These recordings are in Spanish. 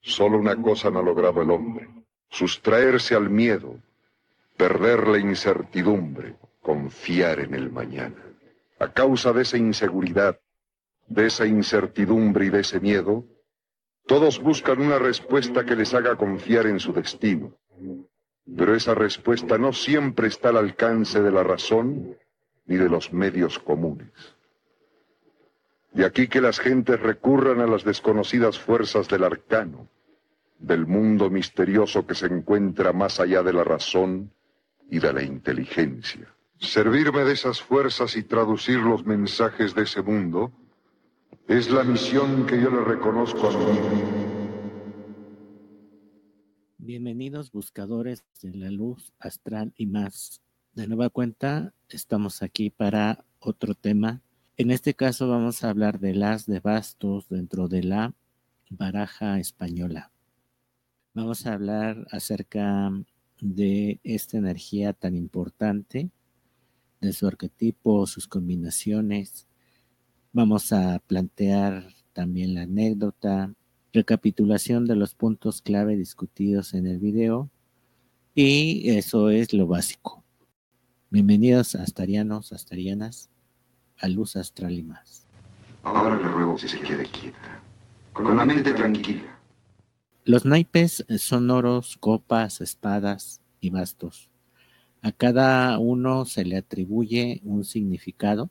Solo una cosa no ha logrado el hombre, sustraerse al miedo, perder la incertidumbre, confiar en el mañana. A causa de esa inseguridad, de esa incertidumbre y de ese miedo, todos buscan una respuesta que les haga confiar en su destino. Pero esa respuesta no siempre está al alcance de la razón ni de los medios comunes. De aquí que las gentes recurran a las desconocidas fuerzas del arcano, del mundo misterioso que se encuentra más allá de la razón y de la inteligencia. Servirme de esas fuerzas y traducir los mensajes de ese mundo es la misión que yo le reconozco a mí. Bienvenidos buscadores de la luz astral y más. De nueva cuenta, estamos aquí para otro tema. En este caso vamos a hablar de las de bastos dentro de la baraja española. Vamos a hablar acerca de esta energía tan importante, de su arquetipo, sus combinaciones, Vamos a plantear también la anécdota, recapitulación de los puntos clave discutidos en el video y eso es lo básico. Bienvenidos astarianos, astarianas, a Luz Astral y más. Ahora le ruego si se quede quieta, con la mente tranquila. Los naipes son oros, copas, espadas y bastos. A cada uno se le atribuye un significado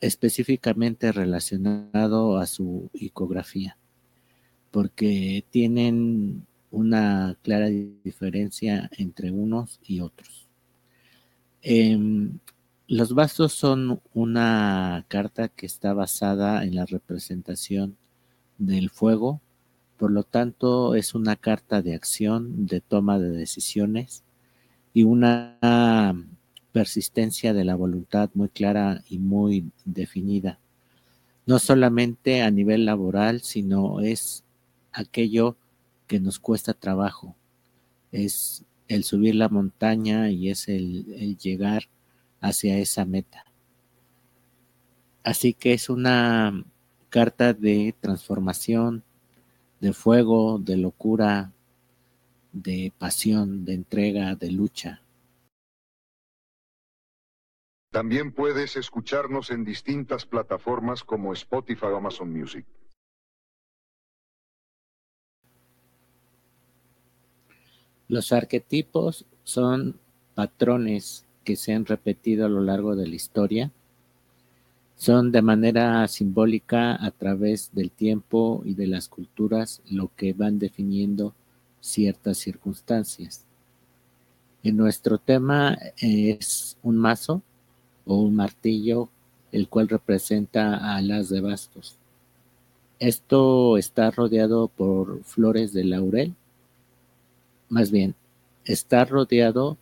específicamente relacionado a su icografía, porque tienen una clara diferencia entre unos y otros. Em, los bastos son una carta que está basada en la representación del fuego, por lo tanto es una carta de acción, de toma de decisiones y una persistencia de la voluntad muy clara y muy definida. No solamente a nivel laboral, sino es aquello que nos cuesta trabajo. Es el subir la montaña y es el, llegar hacia esa meta. Así que es una carta de transformación, de fuego, de locura, de pasión, de entrega, de lucha. También puedes escucharnos en distintas plataformas como Spotify o Amazon Music. Los arquetipos son patrones que se han repetido a lo largo de la historia. Son de manera simbólica a través del tiempo y de las culturas lo que van definiendo ciertas circunstancias. En nuestro tema es un mazo o un martillo, el cual representa a las de bastos. Esto está rodeado por flores de laurel, más bien, está rodeado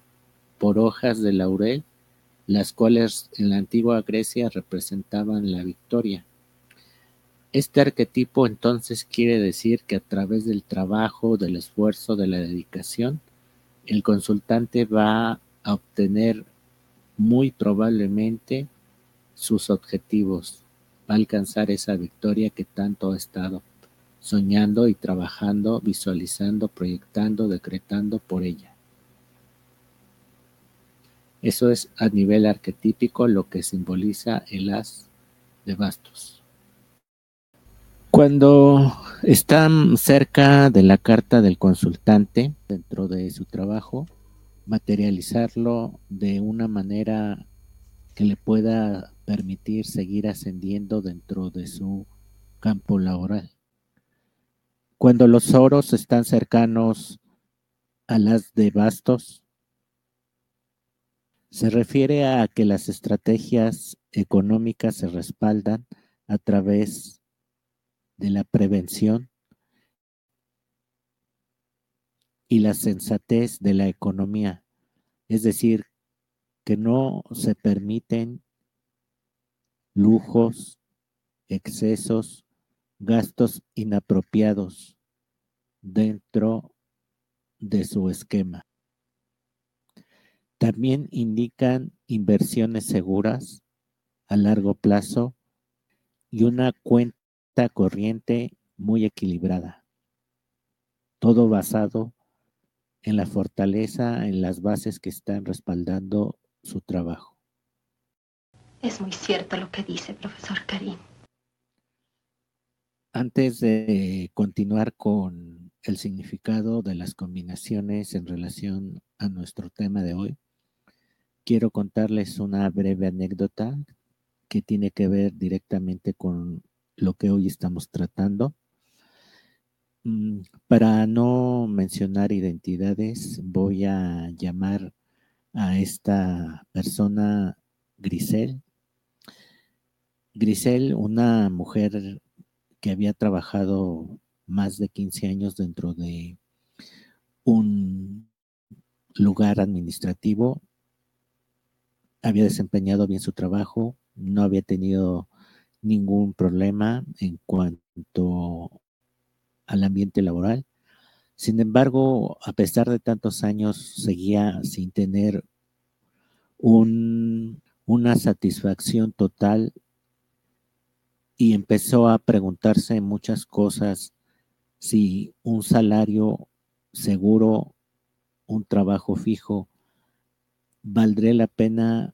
por hojas de laurel, las cuales en la antigua Grecia representaban la victoria. Este arquetipo entonces quiere decir que a través del trabajo, del esfuerzo, de la dedicación, el consultante va a obtener muy probablemente sus objetivos, va a alcanzar esa victoria que tanto ha estado soñando y trabajando, visualizando, proyectando, decretando por ella. Eso es a nivel arquetípico lo que simboliza el as de bastos. Cuando están cerca de la carta del consultante dentro de su trabajo, materializarlo de una manera que le pueda permitir seguir ascendiendo dentro de su campo laboral. Cuando los oros están cercanos a las de bastos, se refiere a que las estrategias económicas se respaldan a través de la prevención y la sensatez de la economía, es decir, que no se permiten lujos, excesos, gastos inapropiados dentro de su esquema. También indican inversiones seguras a largo plazo y una cuenta corriente muy equilibrada. todo basado en la fortaleza, en las bases que están respaldando su trabajo. Es muy cierto lo que dice, profesor Karim. Antes de continuar con el significado de las combinaciones en relación a nuestro tema de hoy, quiero contarles una breve anécdota que tiene que ver directamente con lo que hoy estamos tratando. Mm, para no mencionar identidades, voy a llamar a esta persona Grisel. Grisel, una mujer que había trabajado más de 15 años dentro de un lugar administrativo, había desempeñado bien su trabajo, no había tenido ningún problema en cuanto al ambiente laboral. Sin embargo, a pesar de tantos años, seguía sin tener una satisfacción total y empezó a preguntarse muchas cosas, si un salario seguro, un trabajo fijo, valdría la pena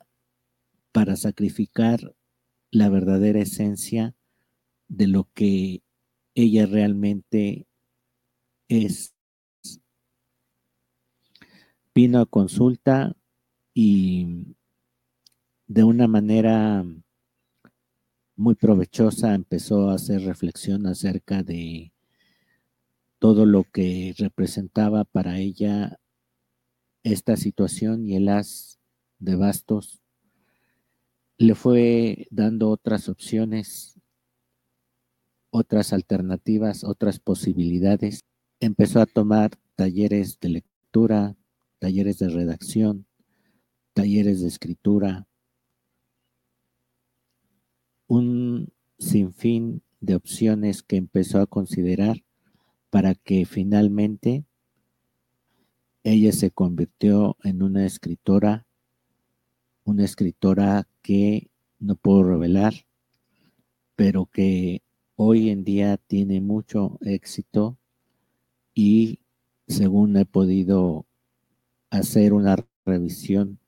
para sacrificar la verdadera esencia de lo que ella realmente es. Vino a consulta y de una manera muy provechosa empezó a hacer reflexión acerca de todo lo que representaba para ella esta situación y el as de bastos le fue dando otras opciones otras alternativas, otras posibilidades. Empezó a tomar talleres de lectura, talleres de redacción, talleres de escritura, un sinfín de opciones que empezó a considerar para que finalmente ella se convirtió en una escritora, una escritora que no puedo revelar, pero que hoy en día tiene mucho éxito y según he podido hacer una revisión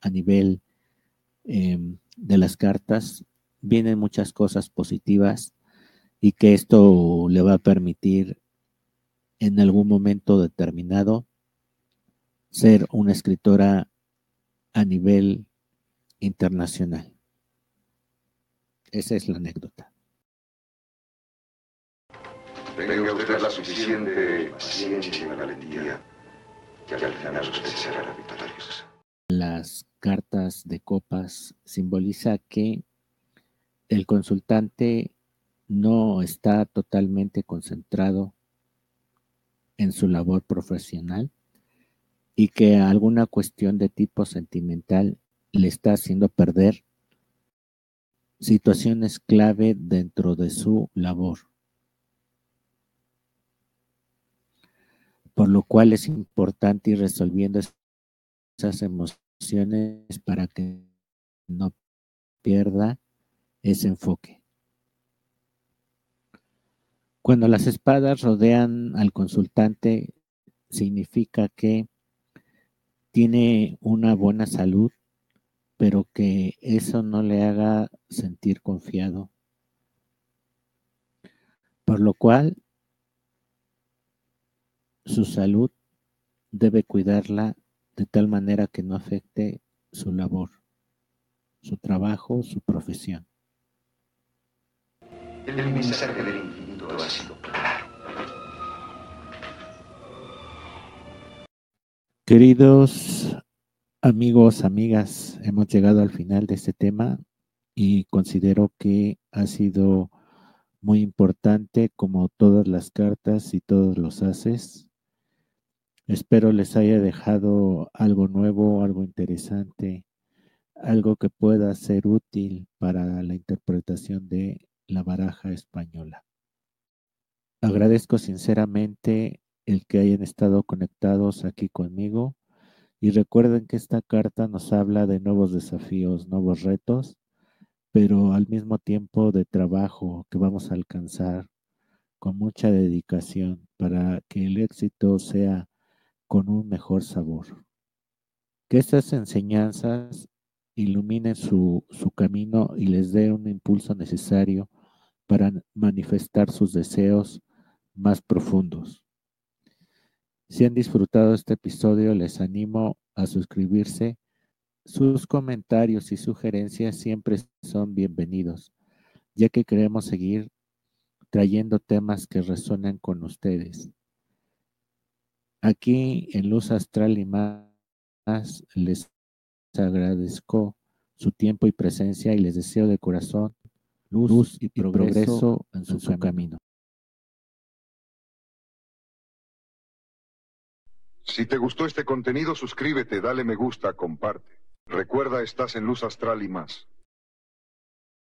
a nivel em, de las cartas, vienen muchas cosas positivas y que esto le va a permitir en algún momento determinado ser una escritora a nivel internacional. Esa es la anécdota. Tenga usted la suficiente paciencia y valentía, que al final usted será la victoriosa. Las cartas de copas simboliza que el consultante no está totalmente concentrado en su labor profesional y que alguna cuestión de tipo sentimental le está haciendo perder situaciones clave dentro de su labor. por lo cual es importante ir resolviendo esas emociones para que no pierda ese enfoque. Cuando las espadas rodean al consultante, significa que tiene una buena salud, pero que eso no le haga sentir confiado. Por lo cual su salud debe cuidarla de tal manera que no afecte su labor, su trabajo, su profesión. El del ha sido claro. Queridos amigos, amigas, hemos llegado al final de este tema y considero que ha sido muy importante como todas las cartas y todos los haces Espero les haya dejado algo nuevo, algo interesante, algo que pueda ser útil para la interpretación de la baraja española. Agradezco sinceramente el que hayan estado conectados aquí conmigo y recuerden que esta carta nos habla de nuevos desafíos, nuevos retos, pero al mismo tiempo de trabajo que vamos a alcanzar con mucha dedicación para que el éxito sea con un mejor sabor. Que estas enseñanzas iluminen su, su camino y les dé un impulso necesario para manifestar sus deseos más profundos. Si han disfrutado este episodio, les animo a suscribirse. Sus comentarios y sugerencias siempre son bienvenidos, ya que queremos seguir trayendo temas que resuenen con ustedes. Aquí en Luz Astral y más les agradezco su tiempo y presencia y les deseo de corazón luz, y, progreso, en su, camino. Si te gustó este contenido, suscríbete, dale me gusta, comparte. Recuerda, estás en Luz Astral y más.